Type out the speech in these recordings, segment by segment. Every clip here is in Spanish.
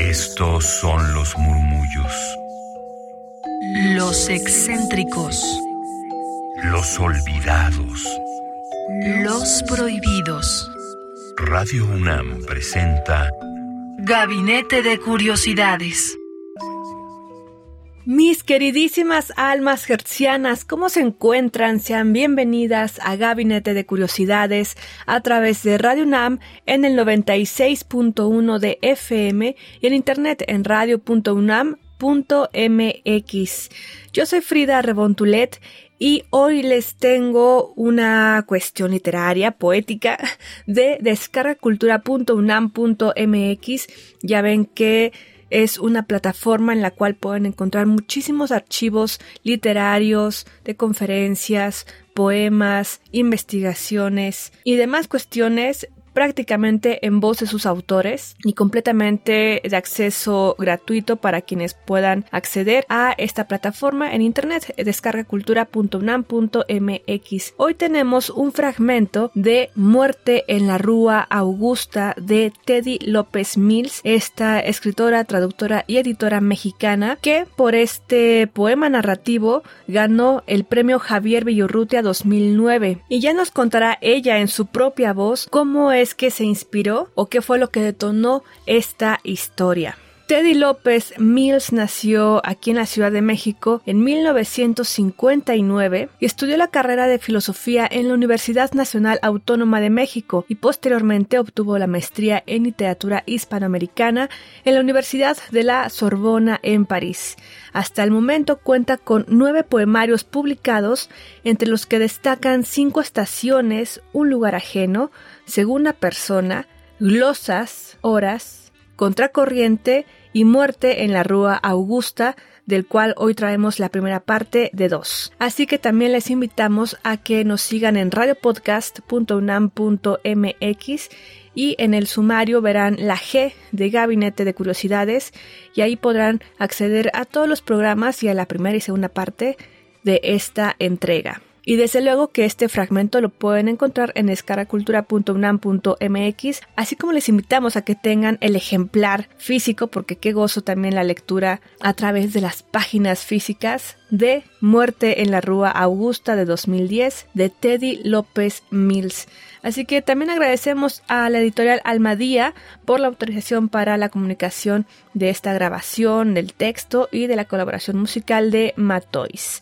Estos son los murmullos. Los excéntricos. Los olvidados. Los prohibidos. Radio UNAM presenta Gabinete de Curiosidades. Mis queridísimas almas hertzianas, ¿cómo se encuentran? Sean bienvenidas a Gabinete de Curiosidades a través de Radio UNAM en el 96.1 de FM y en internet en radio.unam.mx. Yo soy Frida Rebontulet y hoy les tengo una cuestión literaria, poética, de descargacultura.unam.mx. Ya ven que es una plataforma en la cual pueden encontrar muchísimos archivos literarios, de conferencias, poemas, investigaciones y demás cuestiones prácticamente en voz de sus autores y completamente de acceso gratuito para quienes puedan acceder a esta plataforma en internet descargacultura.unam.mx. Hoy tenemos un fragmento de Muerte en la Rúa Augusta de Teddy López Mills, esta escritora, traductora y editora mexicana que por este poema narrativo ganó el premio Javier Villorrutia 2009 y ya nos contará ella en su propia voz cómo es que se inspiró o qué fue lo que detonó esta historia. Teddy López Mills nació aquí en la Ciudad de México en 1959 y estudió la carrera de filosofía en la Universidad Nacional Autónoma de México y posteriormente obtuvo la maestría en literatura hispanoamericana en la Universidad de la Sorbona en París. Hasta el momento cuenta con nueve poemarios publicados, entre los que destacan cinco estaciones, un lugar ajeno, segunda persona, glosas, horas, contracorriente y Muerte en la Rúa Augusta, del cual hoy traemos la primera parte de dos. Así que también les invitamos a que nos sigan en radiopodcast.unam.mx y en el sumario verán la G de Gabinete de Curiosidades y ahí podrán acceder a todos los programas y a la primera y segunda parte de esta entrega. Y desde luego que este fragmento lo pueden encontrar en escaracultura.unam.mx, así como les invitamos a que tengan el ejemplar físico, porque qué gozo también la lectura a través de las páginas físicas de Muerte en la Rúa Augusta de 2010 de Teddy López Mills. Así que también agradecemos a la editorial Almadía por la autorización para la comunicación de esta grabación, del texto y de la colaboración musical de Matois.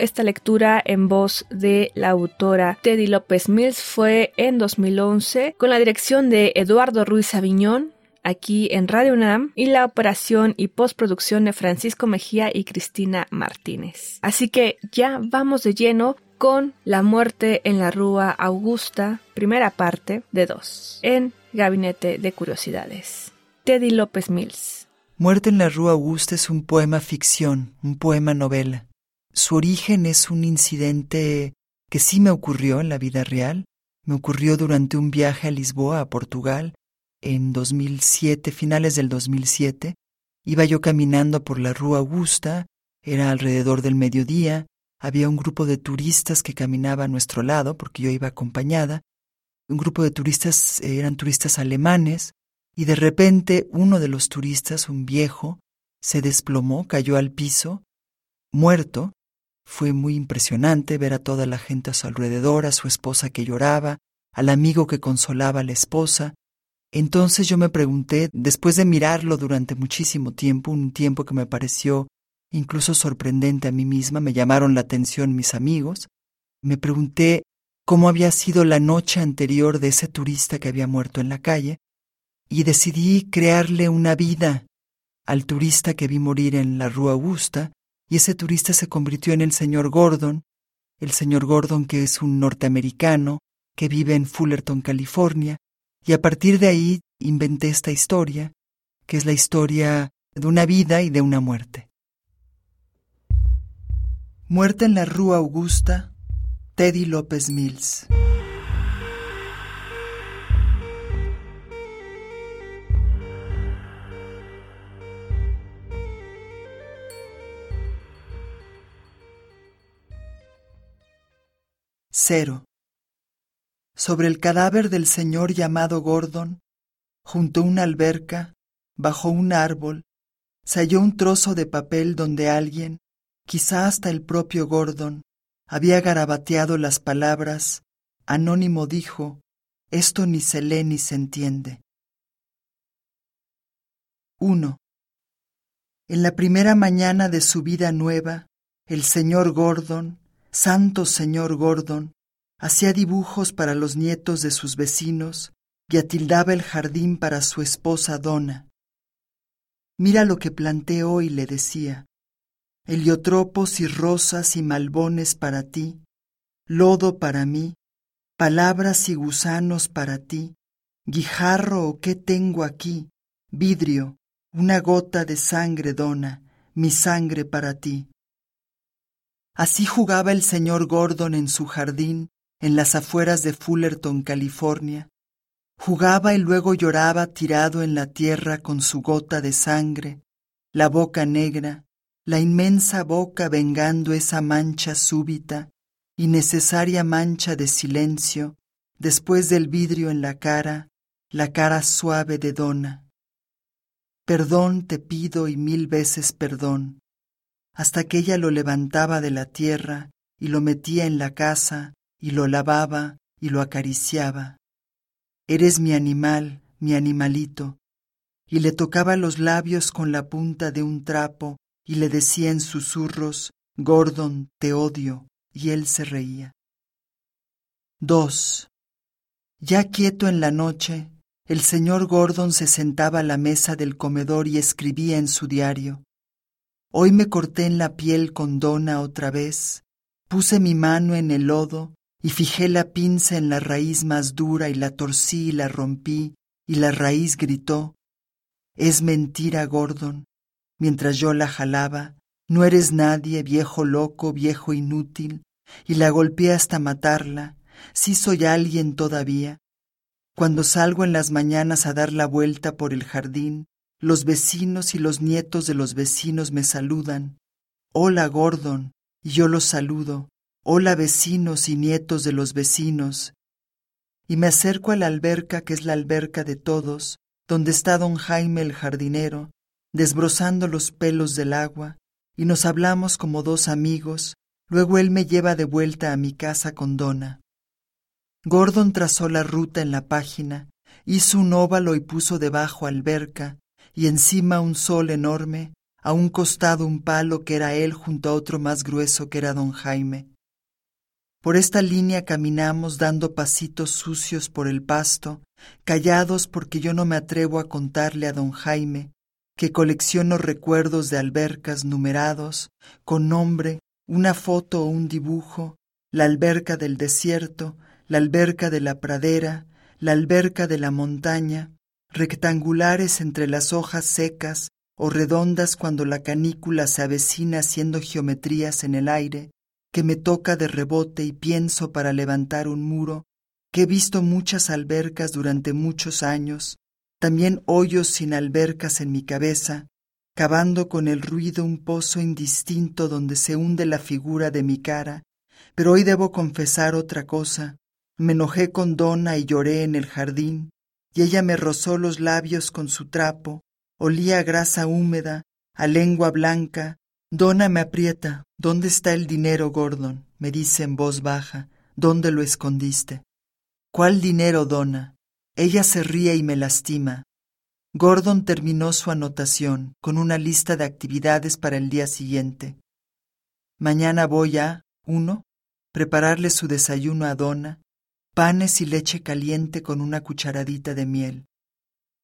Esta lectura en voz de la autora Teddy López Mills fue en 2011 con la dirección de Eduardo Ruiz Aviñón, aquí en Radio UNAM y la operación y postproducción de Francisco Mejía y Cristina Martínez. Así que ya vamos de lleno con La muerte en la Rúa Augusta, primera parte de dos, en Gabinete de Curiosidades. Teddy López Mills. Muerte en la Rúa Augusta es un poema ficción, un poema novela. Su origen es un incidente que sí me ocurrió en la vida real. Me ocurrió durante un viaje a Lisboa, a Portugal, en 2007, finales del 2007. Iba yo caminando por la Rúa Augusta, era alrededor del mediodía, había un grupo de turistas que caminaba a nuestro lado, porque yo iba acompañada. Un grupo de turistas eran turistas alemanes, y de repente uno de los turistas, un viejo, se desplomó, cayó al piso, muerto, fue muy impresionante ver a toda la gente a su alrededor, a su esposa que lloraba, al amigo que consolaba a la esposa. Entonces yo me pregunté, después de mirarlo durante muchísimo tiempo, un tiempo que me pareció incluso sorprendente a mí misma, me llamaron la atención mis amigos, me pregunté cómo había sido la noche anterior de ese turista que había muerto en la calle, y decidí crearle una vida al turista que vi morir en la Rúa Augusta, y ese turista se convirtió en el señor Gordon, el señor Gordon que es un norteamericano que vive en Fullerton, California, y a partir de ahí inventé esta historia, que es la historia de una vida y de una muerte. Muerte en la Rúa Augusta, Teddy López Mills. Cero. Sobre el cadáver del señor llamado Gordon, junto a una alberca, bajo un árbol, se halló un trozo de papel donde alguien, quizá hasta el propio Gordon, había garabateado las palabras, Anónimo dijo, esto ni se lee ni se entiende. 1. En la primera mañana de su vida nueva, el señor Gordon, santo señor Gordon, hacía dibujos para los nietos de sus vecinos y atildaba el jardín para su esposa Donna. Mira lo que planté hoy, le decía. Heliotropos y rosas y malbones para ti, lodo para mí, palabras y gusanos para ti, guijarro o qué tengo aquí, vidrio, una gota de sangre, dona, mi sangre para ti. Así jugaba el señor Gordon en su jardín, en las afueras de Fullerton, California. Jugaba y luego lloraba tirado en la tierra con su gota de sangre, la boca negra, la inmensa boca vengando esa mancha súbita y necesaria mancha de silencio, después del vidrio en la cara, la cara suave de Donna. Perdón te pido y mil veces perdón, hasta que ella lo levantaba de la tierra y lo metía en la casa y lo lavaba y lo acariciaba. Eres mi animal, mi animalito, y le tocaba los labios con la punta de un trapo y le decía en susurros, Gordon, te odio, y él se reía. 2. Ya quieto en la noche, el señor Gordon se sentaba a la mesa del comedor y escribía en su diario. Hoy me corté en la piel con dona otra vez, puse mi mano en el lodo y fijé la pinza en la raíz más dura y la torcí y la rompí, y la raíz gritó, Es mentira, Gordon. Mientras yo la jalaba, no eres nadie, viejo loco, viejo inútil, y la golpeé hasta matarla, sí soy alguien todavía, cuando salgo en las mañanas a dar la vuelta por el jardín, los vecinos y los nietos de los vecinos me saludan. Hola, Gordon, y yo los saludo. Hola, vecinos y nietos de los vecinos. Y me acerco a la alberca que es la alberca de todos, donde está don Jaime el jardinero, desbrozando los pelos del agua, y nos hablamos como dos amigos, luego él me lleva de vuelta a mi casa con Dona. Gordon trazó la ruta en la página, hizo un óvalo y puso debajo alberca, y encima un sol enorme, a un costado un palo que era él junto a otro más grueso que era don Jaime. Por esta línea caminamos dando pasitos sucios por el pasto, callados porque yo no me atrevo a contarle a don Jaime que colecciono recuerdos de albercas numerados, con nombre, una foto o un dibujo, la alberca del desierto, la alberca de la pradera, la alberca de la montaña, rectangulares entre las hojas secas o redondas cuando la canícula se avecina haciendo geometrías en el aire, que me toca de rebote y pienso para levantar un muro, que he visto muchas albercas durante muchos años, también hoyos sin albercas en mi cabeza, cavando con el ruido un pozo indistinto donde se hunde la figura de mi cara, pero hoy debo confesar otra cosa, me enojé con Donna y lloré en el jardín, y ella me rozó los labios con su trapo, olía a grasa húmeda, a lengua blanca. Donna me aprieta. ¿Dónde está el dinero, Gordon? me dice en voz baja. ¿Dónde lo escondiste? ¿Cuál dinero, Donna? Ella se ríe y me lastima. Gordon terminó su anotación con una lista de actividades para el día siguiente. Mañana voy a, uno, prepararle su desayuno a Donna, panes y leche caliente con una cucharadita de miel.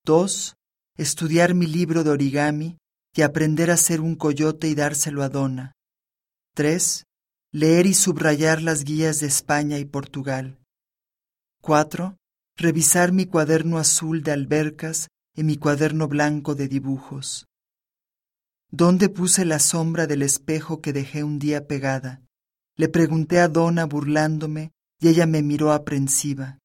2. Estudiar mi libro de origami y aprender a hacer un coyote y dárselo a Donna. 3. Leer y subrayar las guías de España y Portugal. 4. Revisar mi cuaderno azul de albercas y mi cuaderno blanco de dibujos. ¿Dónde puse la sombra del espejo que dejé un día pegada? Le pregunté a Donna burlándome y ella me miró aprensiva.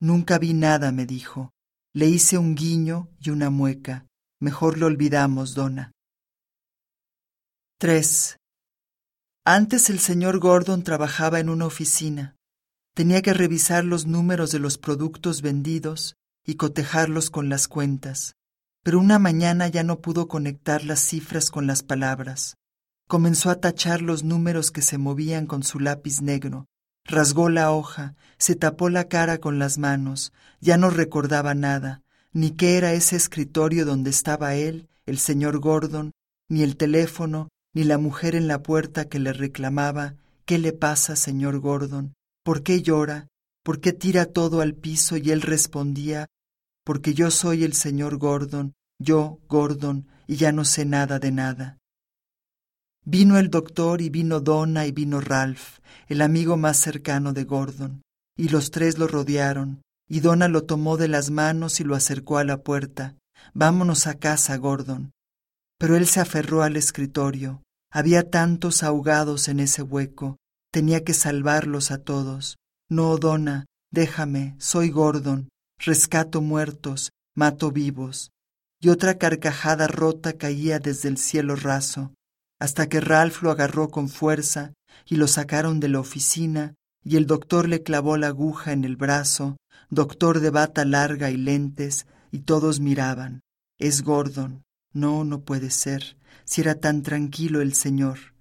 Nunca vi nada, me dijo. Le hice un guiño y una mueca. Mejor lo olvidamos, Donna. 3. Antes el señor Gordon trabajaba en una oficina. Tenía que revisar los números de los productos vendidos y cotejarlos con las cuentas. pero una mañana ya no pudo conectar las cifras con las palabras. Comenzó a tachar los números que se movían con su lápiz negro. Rasgó la hoja, se tapó la cara con las manos, ya no recordaba nada, ni qué era ese escritorio donde estaba él, el señor Gordon, ni el teléfono, ni la mujer en la puerta que le reclamaba ¿Qué le pasa, señor Gordon? ¿Por qué llora? ¿Por qué tira todo al piso? Y él respondía Porque yo soy el señor Gordon, yo, Gordon, y ya no sé nada de nada. Vino el doctor y vino Donna y vino Ralph, el amigo más cercano de Gordon, y los tres lo rodearon, y Donna lo tomó de las manos y lo acercó a la puerta. Vámonos a casa, Gordon. Pero él se aferró al escritorio. Había tantos ahogados en ese hueco. Tenía que salvarlos a todos. No, Donna, déjame, soy Gordon. Rescato muertos, mato vivos. Y otra carcajada rota caía desde el cielo raso, hasta que Ralph lo agarró con fuerza y lo sacaron de la oficina, y el doctor le clavó la aguja en el brazo, doctor de bata larga y lentes, y todos miraban. Es Gordon. No, no puede ser, si era tan tranquilo el señor.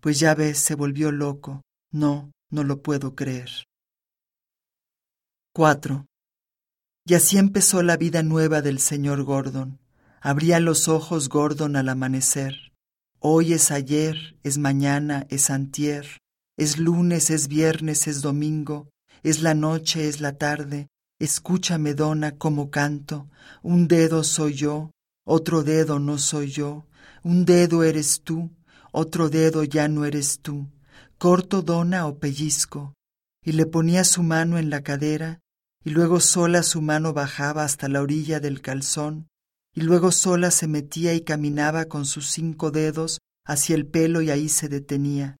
Pues ya ves, se volvió loco. No, no lo puedo creer. 4. Y así empezó la vida nueva del señor Gordon. Abría los ojos Gordon al amanecer. Hoy es ayer, es mañana, es antier, es lunes, es viernes, es domingo, es la noche, es la tarde. Escúchame, dona, como canto. Un dedo soy yo, otro dedo no soy yo, un dedo eres tú, otro dedo ya no eres tú, corto dona o pellizco. Y le ponía su mano en la cadera, y luego sola su mano bajaba hasta la orilla del calzón, y luego sola se metía y caminaba con sus cinco dedos hacia el pelo y ahí se detenía.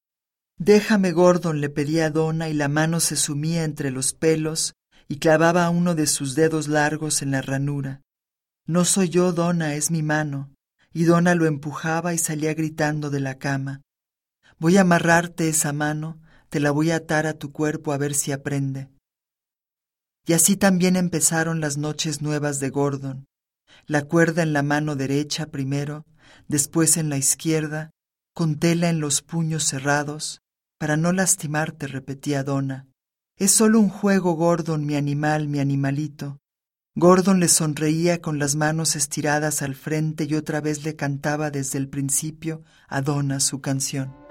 Déjame, Gordon, le pedía a Donna, y la mano se sumía entre los pelos y clavaba uno de sus dedos largos en la ranura. No soy yo, Donna, es mi mano. Y Donna lo empujaba y salía gritando de la cama. Voy a amarrarte esa mano, te la voy a atar a tu cuerpo a ver si aprende. Y así también empezaron las noches nuevas de Gordon. La cuerda en la mano derecha primero, después en la izquierda, con tela en los puños cerrados, para no lastimarte, repetía Donna. Es solo un juego, Gordon, mi animal, mi animalito. Gordon le sonreía con las manos estiradas al frente y otra vez le cantaba desde el principio a Donna su canción.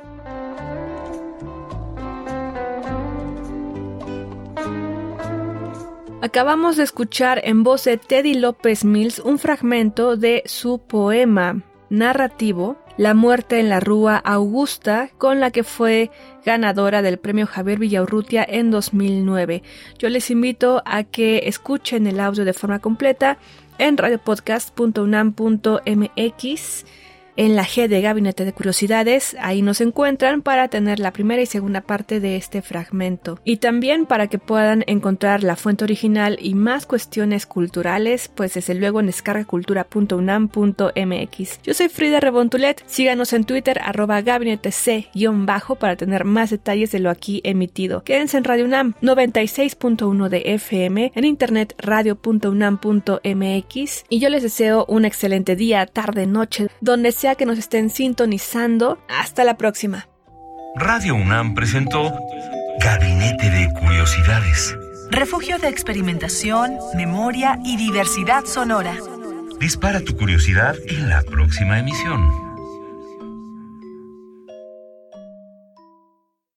Acabamos de escuchar en voz de Teddy López Mills un fragmento de su poema narrativo La muerte en la Rúa Augusta, con la que fue ganadora del premio Javier Villaurrutia en 2009. Yo les invito a que escuchen el audio de forma completa en radiopodcast.unam.mx en la G de Gabinete de Curiosidades. Ahí nos encuentran para tener la primera y segunda parte de este fragmento. Y también para que puedan encontrar la fuente original y más cuestiones culturales, pues desde luego en descargacultura.unam.mx. Yo soy Frida Rebontulet. Síganos en Twitter, arroba gabinete C-bajo para tener más detalles de lo aquí emitido. Quédense en Radio UNAM 96.1 de FM, en internet radio.unam.mx. Y yo les deseo un excelente día, tarde, noche, donde sea que nos estén sintonizando. Hasta la próxima. Radio UNAM presentó Gabinete de Curiosidades. Refugio de experimentación, memoria y diversidad sonora. Dispara tu curiosidad en la próxima emisión.